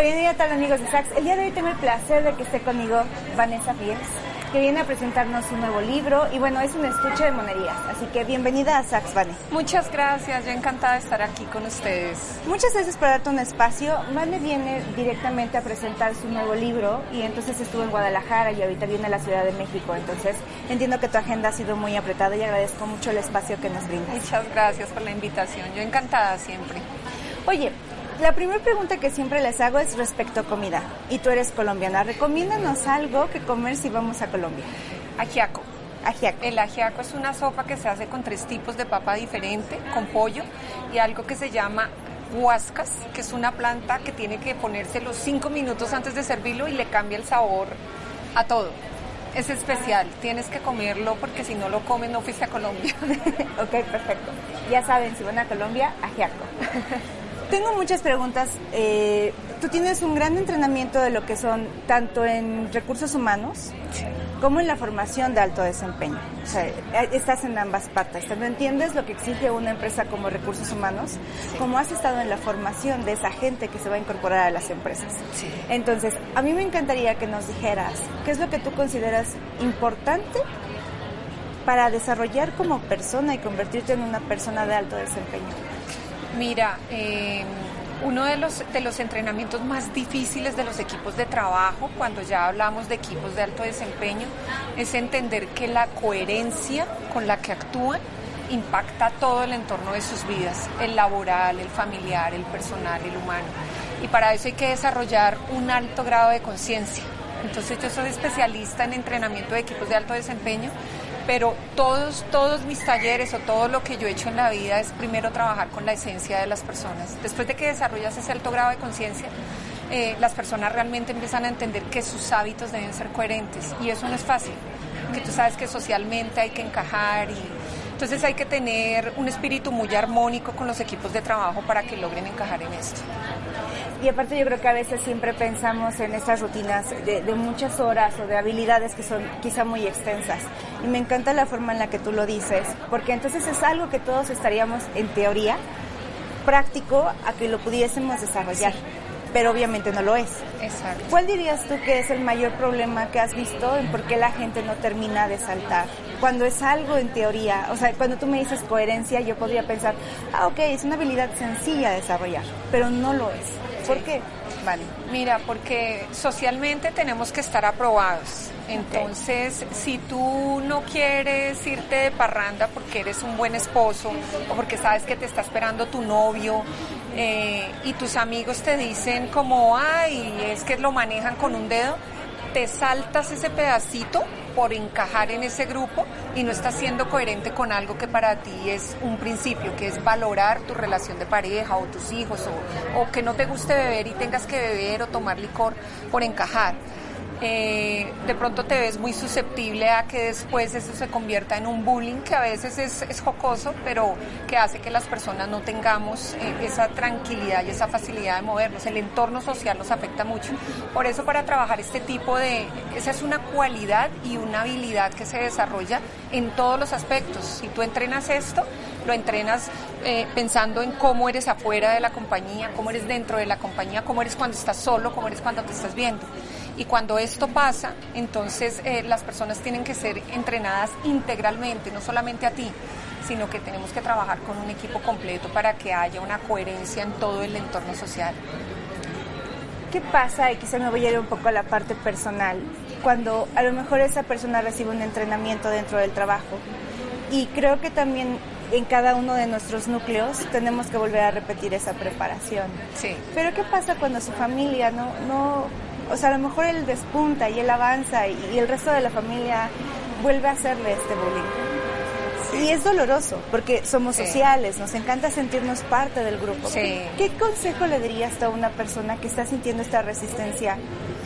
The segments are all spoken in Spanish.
En tal amigos de Sax. El día de hoy tengo el placer de que esté conmigo Vanessa Fields, que viene a presentarnos un nuevo libro y bueno, es un estuche de monerías. Así que bienvenida a Sax, Vane. Muchas gracias, yo encantada de estar aquí con ustedes. Muchas gracias por darte un espacio. Vane viene directamente a presentar su nuevo libro y entonces estuvo en Guadalajara y ahorita viene a la Ciudad de México. Entonces entiendo que tu agenda ha sido muy apretada y agradezco mucho el espacio que nos brindas. Muchas gracias por la invitación, yo encantada siempre. Oye, la primera pregunta que siempre les hago es respecto a comida. Y tú eres colombiana. Recomiéndanos algo que comer si vamos a Colombia. Ajiaco. Ajiaco. El ajiaco es una sopa que se hace con tres tipos de papa diferente, con pollo y algo que se llama huascas, que es una planta que tiene que ponerse los cinco minutos antes de servirlo y le cambia el sabor a todo. Es especial, tienes que comerlo porque si no lo comes no fuiste a Colombia. ok, perfecto. Ya saben, si van a Colombia, ajiaco. Tengo muchas preguntas. Eh, tú tienes un gran entrenamiento de lo que son tanto en recursos humanos como en la formación de alto desempeño. O sea, eh, estás en ambas patas. Tanto entiendes lo que exige una empresa como recursos humanos, como has estado en la formación de esa gente que se va a incorporar a las empresas. Entonces, a mí me encantaría que nos dijeras qué es lo que tú consideras importante para desarrollar como persona y convertirte en una persona de alto desempeño. Mira, eh, uno de los, de los entrenamientos más difíciles de los equipos de trabajo, cuando ya hablamos de equipos de alto desempeño, es entender que la coherencia con la que actúan impacta todo el entorno de sus vidas, el laboral, el familiar, el personal, el humano. Y para eso hay que desarrollar un alto grado de conciencia. Entonces yo soy especialista en entrenamiento de equipos de alto desempeño pero todos, todos mis talleres o todo lo que yo he hecho en la vida es primero trabajar con la esencia de las personas. Después de que desarrollas ese alto grado de conciencia, eh, las personas realmente empiezan a entender que sus hábitos deben ser coherentes y eso no es fácil, que tú sabes que socialmente hay que encajar y entonces hay que tener un espíritu muy armónico con los equipos de trabajo para que logren encajar en esto. Y aparte yo creo que a veces siempre pensamos en estas rutinas de, muchas horas o de habilidades que son quizá muy extensas. Y me encanta la forma en la que tú lo dices, porque entonces es algo que todos estaríamos en teoría práctico a que lo pudiésemos desarrollar. Pero obviamente no lo es. Exacto. ¿Cuál dirías tú que es el mayor problema que has visto en por qué la gente no termina de saltar? Cuando es algo en teoría, o sea, cuando tú me dices coherencia, yo podría pensar, ah, ok, es una habilidad sencilla de desarrollar, pero no lo es. ¿Por qué? Vale. Mira, porque socialmente tenemos que estar aprobados. Entonces, si tú no quieres irte de parranda porque eres un buen esposo o porque sabes que te está esperando tu novio eh, y tus amigos te dicen como, ay, es que lo manejan con un dedo, te saltas ese pedacito por encajar en ese grupo y no estás siendo coherente con algo que para ti es un principio, que es valorar tu relación de pareja o tus hijos o, o que no te guste beber y tengas que beber o tomar licor por encajar. Eh, de pronto te ves muy susceptible a que después eso se convierta en un bullying que a veces es, jocoso, pero que hace que las personas no tengamos eh, esa tranquilidad y esa facilidad de movernos. El entorno social nos afecta mucho. Por eso para trabajar este tipo de... Esa es una cualidad y una habilidad que se desarrolla en todos los aspectos. Si tú entrenas esto, lo entrenas eh, pensando en cómo eres afuera de la compañía, cómo eres dentro de la compañía, cómo eres cuando estás solo, cómo eres cuando te estás viendo. Y cuando esto pasa, entonces eh, las personas tienen que ser entrenadas integralmente, no solamente a ti, sino que tenemos que trabajar con un equipo completo para que haya una coherencia en todo el entorno social. ¿Qué pasa? Y quizá me voy a ir un poco a la parte personal, cuando a lo mejor esa persona recibe un entrenamiento dentro del trabajo. Y creo que también en cada uno de nuestros núcleos tenemos que volver a repetir esa preparación. Sí. Pero ¿qué pasa cuando su familia no, no o sea, a lo mejor él despunta y él avanza y, el resto de la familia vuelve a hacerle este bullying. y es doloroso porque somos sociales, nos encanta sentirnos parte del grupo. ¿Qué, consejo le dirías a una persona que está sintiendo esta resistencia,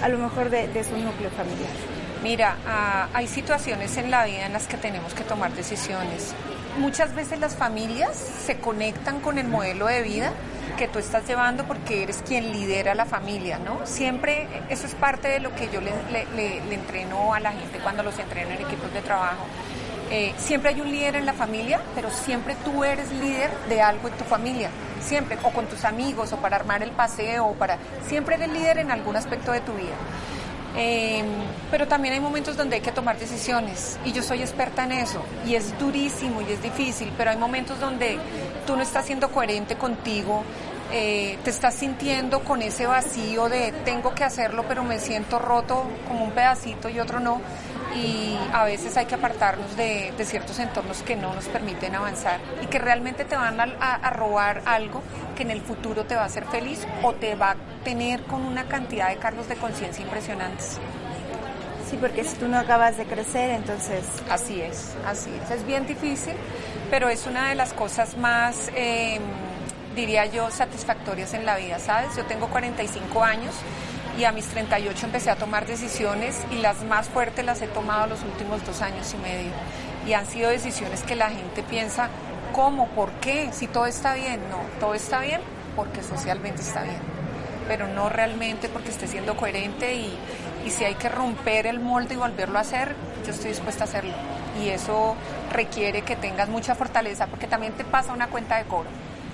a lo mejor de, su núcleo familiar? Mira, ah, hay situaciones en la vida en las que tenemos que tomar decisiones. Muchas veces las familias se conectan con el modelo de vida que tú estás llevando porque eres quien lidera la familia, ¿no? Siempre eso es parte de lo que yo le, entreno a la gente cuando los entreno en equipos de trabajo eh, siempre hay un líder en la familia, pero siempre tú eres líder de algo en tu familia, siempre, o con tus amigos, o para armar el paseo, o para... Siempre eres líder en algún aspecto de tu vida. Em, pero también hay momentos donde hay que tomar decisiones y yo soy experta en eso y es durísimo y es difícil, pero hay momentos donde tú no estás siendo coherente contigo, eh, te estás sintiendo con ese vacío de tengo que hacerlo pero me siento roto como un pedacito y otro no y a veces hay que apartarnos de, ciertos entornos que no nos permiten avanzar y que realmente te van a, robar algo que en el futuro te va a hacer feliz o te va a tener con una cantidad de cargos de conciencia impresionantes. Sí, porque si tú no acabas de crecer, entonces... Así es, así es. Es bien difícil, pero es una de las cosas más, em, diría yo, satisfactorias en la vida, ¿sabes? Yo tengo 45 años y a mis 38 empecé a tomar decisiones y las más fuertes las he tomado los últimos dos años y medio. Y han sido decisiones que la gente piensa, ¿cómo? ¿Por qué? Si todo está bien. No, todo está bien porque socialmente está bien, pero no realmente porque esté siendo coherente y, y si hay que romper el molde y volverlo a hacer, yo estoy dispuesta a hacerlo. Y eso requiere que tengas mucha fortaleza porque también te pasa una cuenta de cobro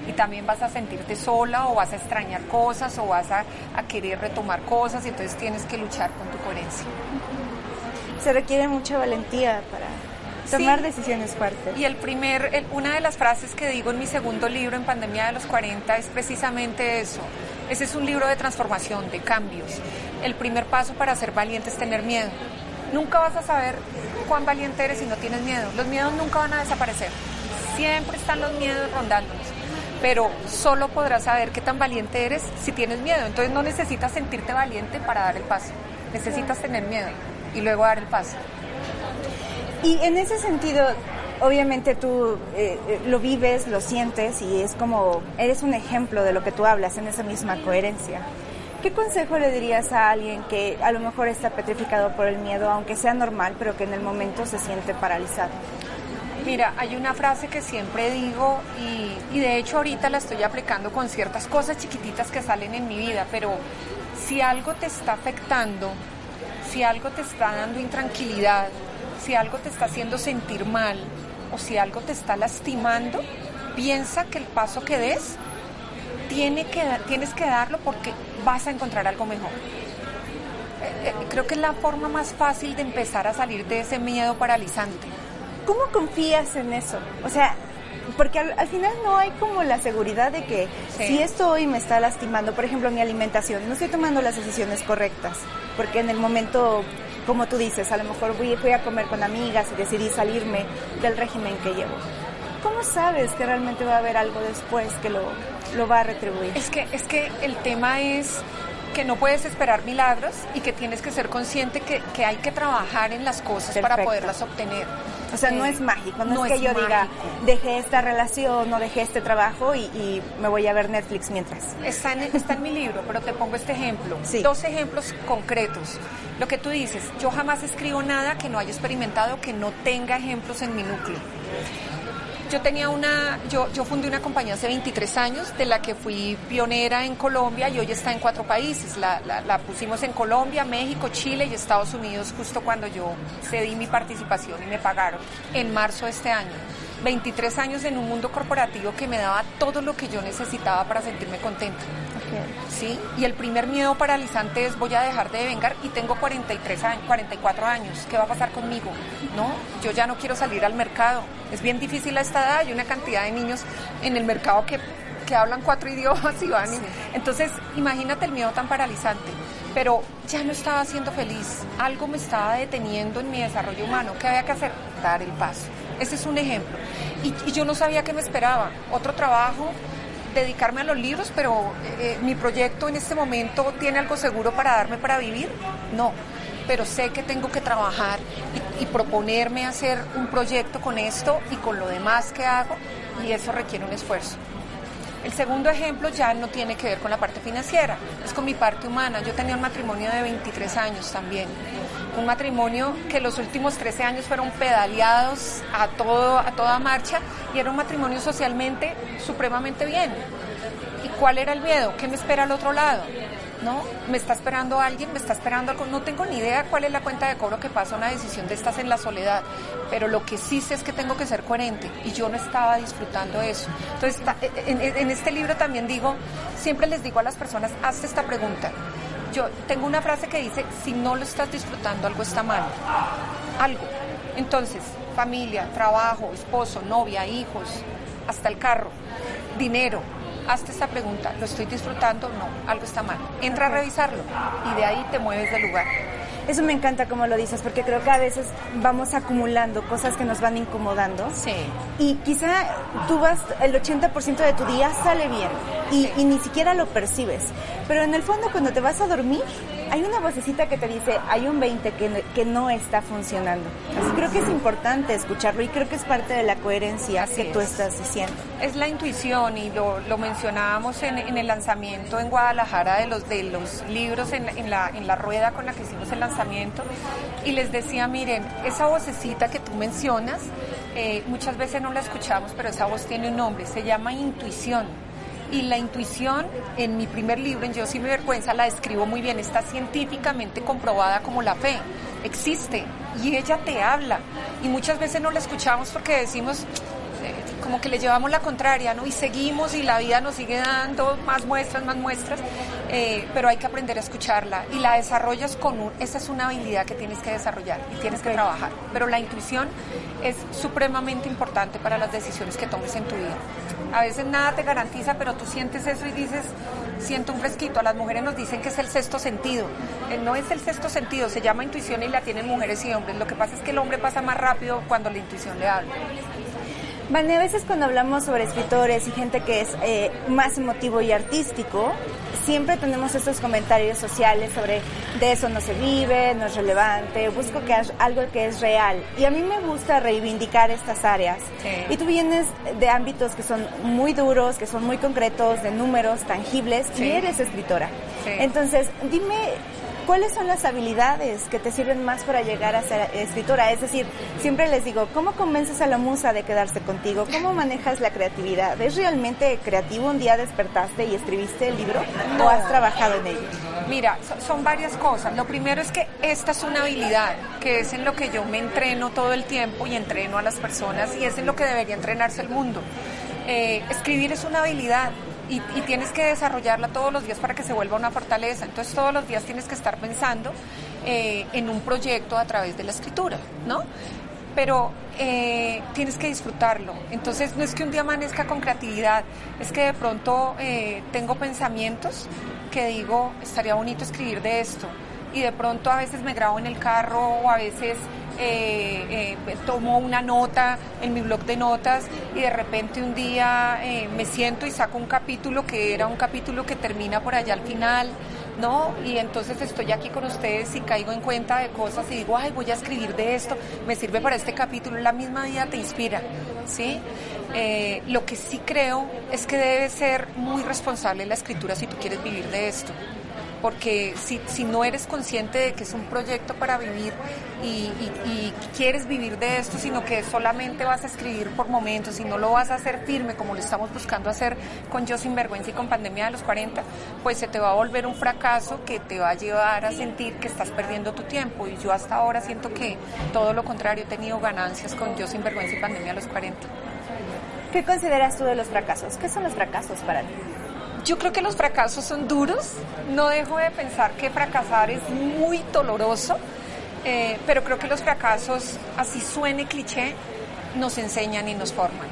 y también vas a sentirte sola o vas a extrañar cosas o vas a, querer retomar cosas y entonces tienes que luchar con tu coherencia. Se requiere mucha valentía para tomar decisiones fuertes. Y el primer, una de las frases que digo en mi segundo libro, en Pandemia de los 40, es precisamente eso. Ese es un libro de transformación, de cambios. El primer paso para ser valiente es tener miedo. Nunca vas a saber cuán valiente eres si no tienes miedo. Los miedos nunca van a desaparecer. Siempre están los miedos rondándonos pero solo podrás saber qué tan valiente eres si tienes miedo. Entonces no necesitas sentirte valiente para dar el paso, necesitas tener miedo y luego dar el paso. Y en ese sentido, obviamente tú eh, eh, lo vives, lo sientes y es como, eres un ejemplo de lo que tú hablas en esa misma coherencia. ¿Qué consejo le dirías a alguien que a lo mejor está petrificado por el miedo, aunque sea normal, pero que en el momento se siente paralizado? Mira, hay una frase que siempre digo y, de hecho ahorita la estoy aplicando con ciertas cosas chiquititas que salen en mi vida, pero si algo te está afectando, si algo te está dando intranquilidad, si algo te está haciendo sentir mal o si algo te está lastimando, piensa que el paso que des tiene que, tienes que darlo porque vas a encontrar algo mejor. Eh, eh, creo que es la forma más fácil de empezar a salir de ese miedo paralizante. ¿Cómo confías en eso? O sea, porque al, final no hay como la seguridad de que si esto hoy me está lastimando, por ejemplo, mi alimentación, no estoy tomando las decisiones correctas, porque en el momento, como tú dices, a lo mejor fui, fui a comer con amigas y decidí salirme del régimen que llevo. ¿Cómo sabes que realmente va a haber algo después que lo, lo va a retribuir? Es que, es que el tema es que no puedes esperar milagros y que tienes que ser consciente que, que hay que trabajar en las cosas para poderlas obtener. O sea, no es mágico, no, es que yo diga, dejé esta relación o dejé este trabajo y, me voy a ver Netflix mientras. Está en, está en mi libro, pero te pongo este ejemplo. Dos ejemplos concretos. Lo que tú dices, yo jamás escribo nada que no haya experimentado, que no tenga ejemplos en mi núcleo. Yo tenía una, yo, yo fundé una compañía hace 23 años, de la que fui pionera en Colombia y hoy está en cuatro países. La, la, pusimos en Colombia, México, Chile y Estados Unidos justo cuando yo cedí mi participación y me pagaron en marzo de este año. 23 años en un mundo corporativo que me daba todo lo que yo necesitaba para sentirme contenta. ¿Sí? Y el primer miedo paralizante es voy a dejar de vengar y tengo 43 años, 44 años, ¿qué va a pasar conmigo? No, yo ya no quiero salir al mercado. Es bien difícil a esta edad, hay una cantidad de niños en el mercado que, que hablan cuatro idiomas y van. Entonces, imagínate el miedo tan paralizante. Pero ya no estaba siendo feliz, algo me estaba deteniendo en mi desarrollo humano. ¿Qué había que hacer? Dar el paso. Ese es un ejemplo. Y, yo no sabía qué me esperaba. Otro trabajo, dedicarme a los libros, pero eh, mi proyecto en este momento tiene algo seguro para darme para vivir. No. pero sé que tengo que trabajar y, y proponerme hacer un proyecto con esto y con lo demás que hago y eso requiere un esfuerzo. El segundo ejemplo ya no tiene que ver con la parte financiera, es con mi parte humana. Yo tenía un matrimonio de 23 años también. Un matrimonio que los últimos 13 años fueron pedaleados a, todo, a toda marcha y era un matrimonio socialmente supremamente bien. ¿Y cuál era el miedo? ¿Qué me espera al otro lado? ¿no? Me está esperando alguien, me está esperando algo, no tengo ni idea cuál es la cuenta de cobro que pasa una decisión de estas en la soledad, pero lo que sí sé es que tengo que ser coherente y yo no estaba disfrutando eso. Entonces, en, en este libro también digo, siempre les digo a las personas, hazte esta pregunta. Yo tengo una frase que dice, si no lo estás disfrutando, algo está mal. Algo. Entonces, familia, trabajo, esposo, novia, hijos, hasta el carro, dinero, hazte esta pregunta, ¿lo estoy disfrutando? No, algo está mal. Entra a revisarlo y de ahí te mueves del lugar. Eso me encanta como lo dices, porque creo que a veces vamos acumulando cosas que nos van incomodando. Sí. Y quizá tú vas, el 80% de tu día sale bien y, sí. y, ni siquiera lo percibes. Pero en el fondo cuando te vas a dormir, hay una vocecita que te dice, hay un 20 que, que no está funcionando. Así creo que es importante escucharlo y creo que es parte de la coherencia Así que es. tú estás diciendo. Es la intuición y lo, lo mencionábamos en, en, el lanzamiento en Guadalajara de los, de los libros, en, en, la, en la rueda con la que hicimos el lanzamiento y les decía, miren, esa vocecita que tú mencionas, eh, muchas veces no la escuchamos, pero esa voz tiene un nombre, se llama intuición. Y la intuición, en mi primer libro, en Yo sin vergüenza, la describo muy bien, está científicamente comprobada como la fe, existe y ella te habla. Y muchas veces no la escuchamos porque decimos, como que le llevamos la contraria, ¿no? Y seguimos y la vida nos sigue dando más muestras, más muestras, eh, pero hay que aprender a escucharla y la desarrollas con un, esa es una habilidad que tienes que desarrollar y tienes que trabajar. Pero la intuición es supremamente importante para las decisiones que tomes en tu vida. A veces nada te garantiza, pero tú sientes eso y dices, siento un fresquito. A las mujeres nos dicen que es el sexto sentido. Eh, no es el sexto sentido, se llama intuición y la tienen mujeres y hombres. Lo que pasa es que el hombre pasa más rápido cuando la intuición le habla. Vale, a veces cuando hablamos sobre escritores y gente que es eh, más emotivo y artístico, siempre tenemos estos comentarios sociales sobre de eso no se vive, no es relevante, busco que algo que es real. Y a mí me gusta reivindicar estas áreas. Sí. Y tú vienes de ámbitos que son muy duros, que son muy concretos, de números tangibles, Sí. y eres escritora. Sí. Entonces, dime ¿Cuáles son las habilidades que te sirven más para llegar a ser escritora? Es decir, siempre les digo, ¿cómo convences a la musa de quedarse contigo? ¿Cómo manejas la creatividad? ¿Es realmente creativo? ¿Un día despertaste y escribiste el libro? No. ¿O has trabajado en ello? Mira, so- son varias cosas. Lo primero es que esta es una habilidad, que es en lo que yo me entreno todo el tiempo y entreno a las personas y es en lo que debería entrenarse el mundo. Eh, escribir es una habilidad y, y tienes que desarrollarla todos los días para que se vuelva una fortaleza. Entonces todos los días tienes que estar pensando eh, en un proyecto a través de la escritura, ¿no? pero eh, tienes que disfrutarlo. Entonces no es que un día amanezca con creatividad, es que de pronto eh, tengo pensamientos que digo, estaría bonito escribir de esto. Y de pronto a veces me grabo en el carro o a veces eh, eh, tomo una nota en mi blog de notas y de repente un día eh, me siento y saco un capítulo que era un capítulo que termina por allá al final. ¿no? Y entonces estoy aquí con ustedes y caigo en cuenta de cosas y digo, ay, voy a escribir de esto, me sirve para este capítulo, la misma vida te inspira, ¿sí? Eh, lo que sí creo es que debe ser muy responsable la escritura si tú quieres vivir de esto. Porque si, si no eres consciente de que es un proyecto para vivir y, quieres vivir de esto, sino que solamente vas a escribir por momentos y no lo vas a hacer firme como lo estamos buscando hacer con Yo Sin Vergüenza y con Pandemia de los 40, pues se te va a volver un fracaso que te va a llevar a sentir que estás perdiendo tu tiempo. Y yo hasta ahora siento que todo lo contrario, he tenido ganancias con Yo Sin Vergüenza y Pandemia de los 40. ¿Qué consideras tú de los fracasos? ¿Qué son los fracasos para ti? Yo creo que los fracasos son duros. No dejo de pensar que fracasar es muy doloroso, eh, pero creo que los fracasos, así suene cliché, nos enseñan y nos forman.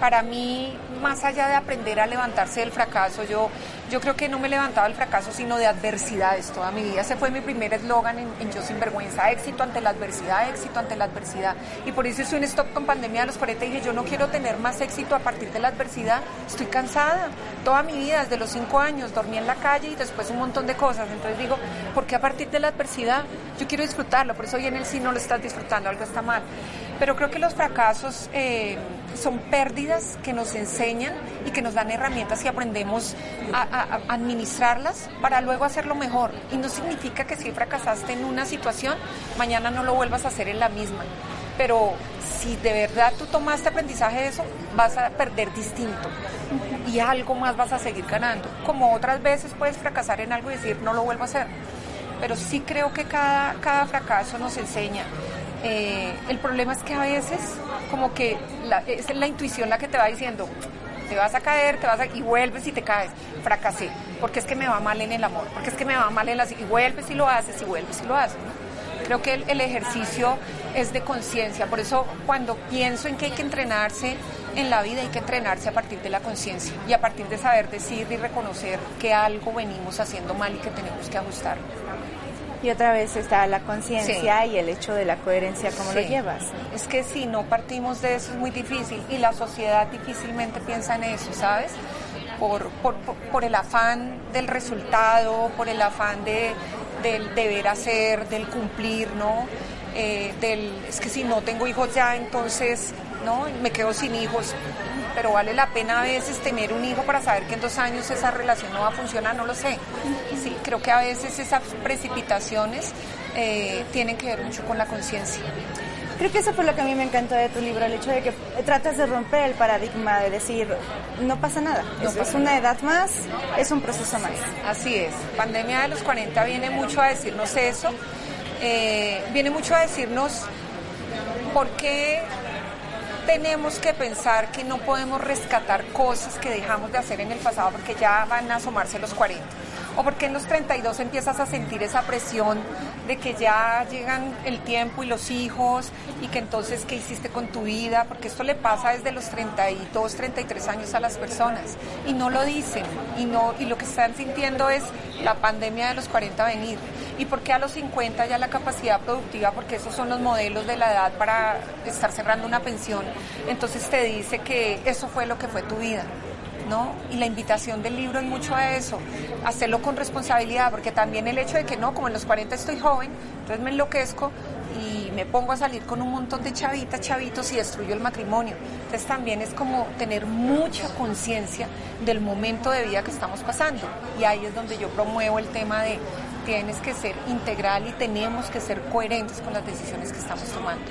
Para mí, más allá de aprender a levantarse del fracaso, yo, yo creo que no me he levantado del fracaso, sino de adversidades toda mi vida. Ese fue mi primer eslogan en, Yo Sin Vergüenza, éxito ante la adversidad, éxito ante la adversidad. Y por eso hice un stop con pandemia de los 40 y dije, yo no quiero tener más éxito a partir de la adversidad, estoy cansada. Toda mi vida, desde los 5 años, dormí en la calle y después un montón de cosas. Entonces digo, ¿por qué a partir de la adversidad? Yo quiero disfrutarlo, por eso hoy en el sí no lo estás disfrutando, algo está mal. Pero creo que los fracasos eh, son pérdidas que nos enseñan y que nos dan herramientas y aprendemos a, administrarlas para luego hacerlo mejor. Y no significa que si fracasaste en una situación, mañana no lo vuelvas a hacer en la misma. Pero si de verdad tú tomaste aprendizaje de eso, vas a perder distinto y algo más vas a seguir ganando. Como otras veces puedes fracasar en algo y decir, no lo vuelvo a hacer. Pero sí creo que cada, cada fracaso nos enseña eh, el problema es que a veces como que la, es la intuición la que te va diciendo, te vas a caer, te vas a, y vuelves y te caes, fracasé, porque es que me va mal en el amor, porque es que me va mal en las, y vuelves y lo haces, y vuelves y lo haces. ¿no? Creo que el, ejercicio es de conciencia, por eso cuando pienso en que hay que entrenarse en la vida hay que entrenarse a partir de la conciencia y a partir de saber decir y reconocer que algo venimos haciendo mal y que tenemos que ajustar. Y otra vez está la conciencia sí. y el hecho de la coherencia, cómo sí. lo llevas. Es que si no partimos de eso es muy difícil y la sociedad difícilmente piensa en eso, ¿sabes? Por, por, por el afán del resultado, por el afán de, del deber hacer, del cumplir, ¿no? Eh, del, es que si no tengo hijos ya, entonces, ¿no? Me quedo sin hijos pero vale la pena a veces tener un hijo para saber que en dos años esa relación no va a funcionar, no lo sé. Sí, creo que a veces esas precipitaciones eh, tienen que ver mucho con la conciencia. Creo que eso fue lo que a mí me encantó de tu libro, el hecho de que tratas de romper el paradigma de decir, no pasa nada, no es, pasa una edad más, es un proceso más. Así es, pandemia de los 40 viene mucho a decirnos eso, eh, viene mucho a decirnos por qué tenemos que pensar que no podemos rescatar cosas que dejamos de hacer en el pasado porque ya van a asomarse los 40. O porque en los 32 empiezas a sentir esa presión de que ya llegan el tiempo y los hijos y que entonces qué hiciste con tu vida, porque esto le pasa desde los 32, 33 años a las personas y no lo dicen y no y lo que están sintiendo es la pandemia de los 40 venir. ¿Y por qué a los 50 ya la capacidad productiva? Porque esos son los modelos de la edad para estar cerrando una pensión. Entonces te dice que eso fue lo que fue tu vida. ¿No? Y la invitación del libro es mucho a eso, hacerlo con responsabilidad, porque también el hecho de que no, como en los 40 estoy joven, entonces me enloquezco y me pongo a salir con un montón de chavitas, chavitos y destruyo el matrimonio. Entonces también es como tener mucha conciencia del momento de vida que estamos pasando. Y ahí es donde yo promuevo el tema de tienes que ser integral y tenemos que ser coherentes con las decisiones que estamos tomando.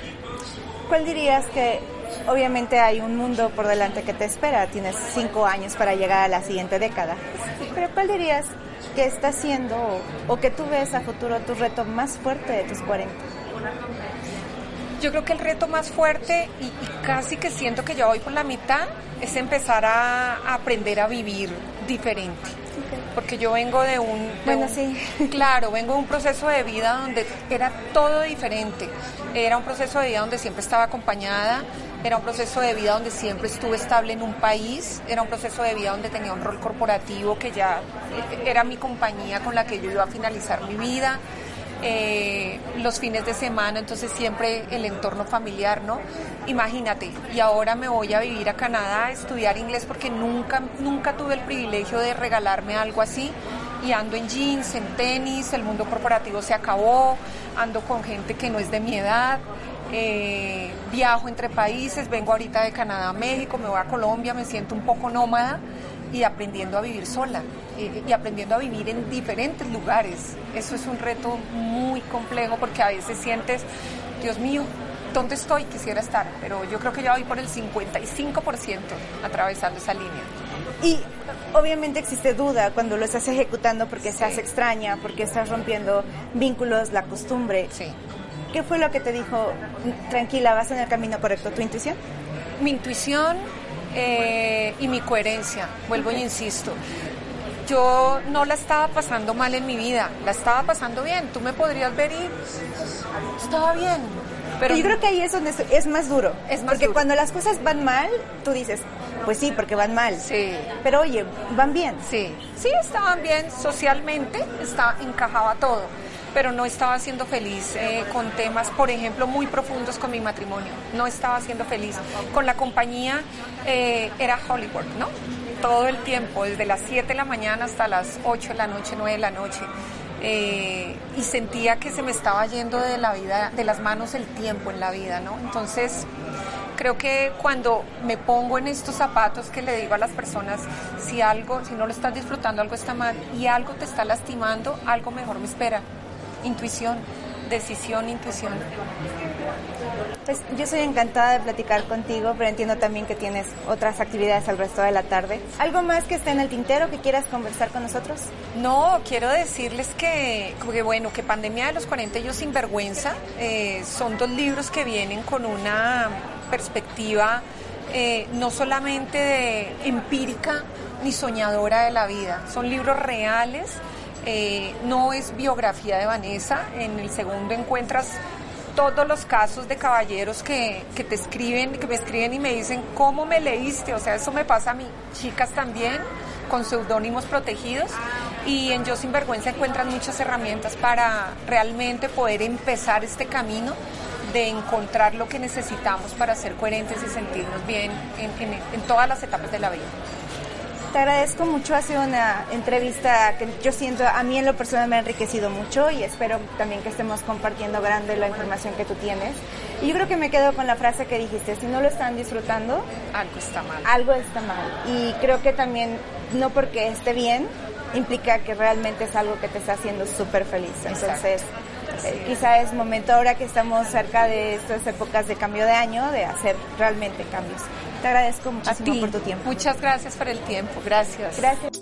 ¿Cuál dirías que obviamente hay un mundo por delante que te espera? Tienes cinco años para llegar a la siguiente década. Pero ¿cuál dirías que está siendo o, o que tú ves a futuro tu reto más fuerte de tus 40? Yo creo que el reto más fuerte y, y, casi que siento que ya voy por la mitad es empezar a, a aprender a vivir diferente. Okay. Porque yo vengo de un, de bueno, un sí. claro, vengo de un proceso de vida donde era todo diferente. Era un proceso de vida donde siempre estaba acompañada, era un proceso de vida donde siempre estuve estable en un país, era un proceso de vida donde tenía un rol corporativo que ya era mi compañía con la que yo iba a finalizar mi vida eh, los fines de semana, entonces siempre el entorno familiar, ¿no? Imagínate, y ahora me voy a vivir a Canadá a estudiar inglés porque nunca, nunca tuve el privilegio de regalarme algo así y ando en jeans, en tenis, el mundo corporativo se acabó, ando con gente que no es de mi edad. Eh, viajo entre países, vengo ahorita de Canadá a México, me voy a Colombia, me siento un poco nómada y aprendiendo a vivir sola y, y aprendiendo a vivir en diferentes lugares. Eso es un reto muy complejo porque a veces sientes, Dios mío, ¿dónde estoy? Quisiera estar, pero yo creo que ya voy por el 55% atravesando esa línea. Y obviamente existe duda cuando lo estás ejecutando porque sí. estás extraña, porque estás rompiendo vínculos, la costumbre. Sí. ¿Qué fue lo que te dijo, tranquila, vas en el camino correcto? ¿Tu intuición? Mi intuición eh, y mi coherencia, vuelvo okay. y insisto. Yo no la estaba pasando mal en mi vida, la estaba pasando bien. Tú me podrías ver y estaba bien. Pero yo creo que ahí es donde es, más duro. Es más porque cuando las cosas van mal, tú dices, pues sí, porque van mal. Sí. Pero oye, van bien. Sí, sí, estaban bien socialmente, está, encajaba todo pero no estaba siendo feliz eh, con temas, por ejemplo, muy profundos con mi matrimonio. No estaba siendo feliz. Con la compañía eh, era Hollywood, ¿no? Todo el tiempo, desde las 7 de la mañana hasta las 8 de la noche, 9 de la noche. Eh, y sentía que se me estaba yendo de la vida, de las manos el tiempo en la vida, ¿no? Entonces, creo que cuando me pongo en estos zapatos que le digo a las personas, si algo, si no lo estás disfrutando, algo está mal y algo te está lastimando, algo mejor me espera. Intuición, decisión, intuición. Pues yo soy encantada de platicar contigo, pero entiendo también que tienes otras actividades al resto de la tarde. ¿Algo más que esté en el tintero que quieras conversar con nosotros? No, quiero decirles que, que bueno, que Pandemia de los 40 y yo sin vergüenza eh, son dos libros que vienen con una perspectiva eh, no solamente empírica ni soñadora de la vida, son libros reales. Eh, no es biografía de Vanessa, en el segundo encuentras todos los casos de caballeros que, que, te escriben, que me escriben y me dicen, ¿cómo me leíste? O sea, eso me pasa a mí, chicas también, con seudónimos protegidos. Y en Yo Sin Vergüenza encuentran muchas herramientas para realmente poder empezar este camino de encontrar lo que necesitamos para ser coherentes y sentirnos bien en, todas las etapas de la vida. Te agradezco mucho, ha sido una entrevista que yo siento, a mí en lo personal me ha enriquecido mucho y espero también que estemos compartiendo grande la información que tú tienes. Y yo creo que me quedo con la frase que dijiste, si no lo están disfrutando, algo está mal. Algo está mal. Y creo que también, no porque esté bien, implica que realmente es algo que te está haciendo súper feliz. Entonces, eh, quizá es momento ahora que estamos cerca de estas épocas de cambio de año, de hacer realmente cambios. Te agradezco muchísimo por tu tiempo. Muchas gracias por el tiempo. Gracias. Gracias.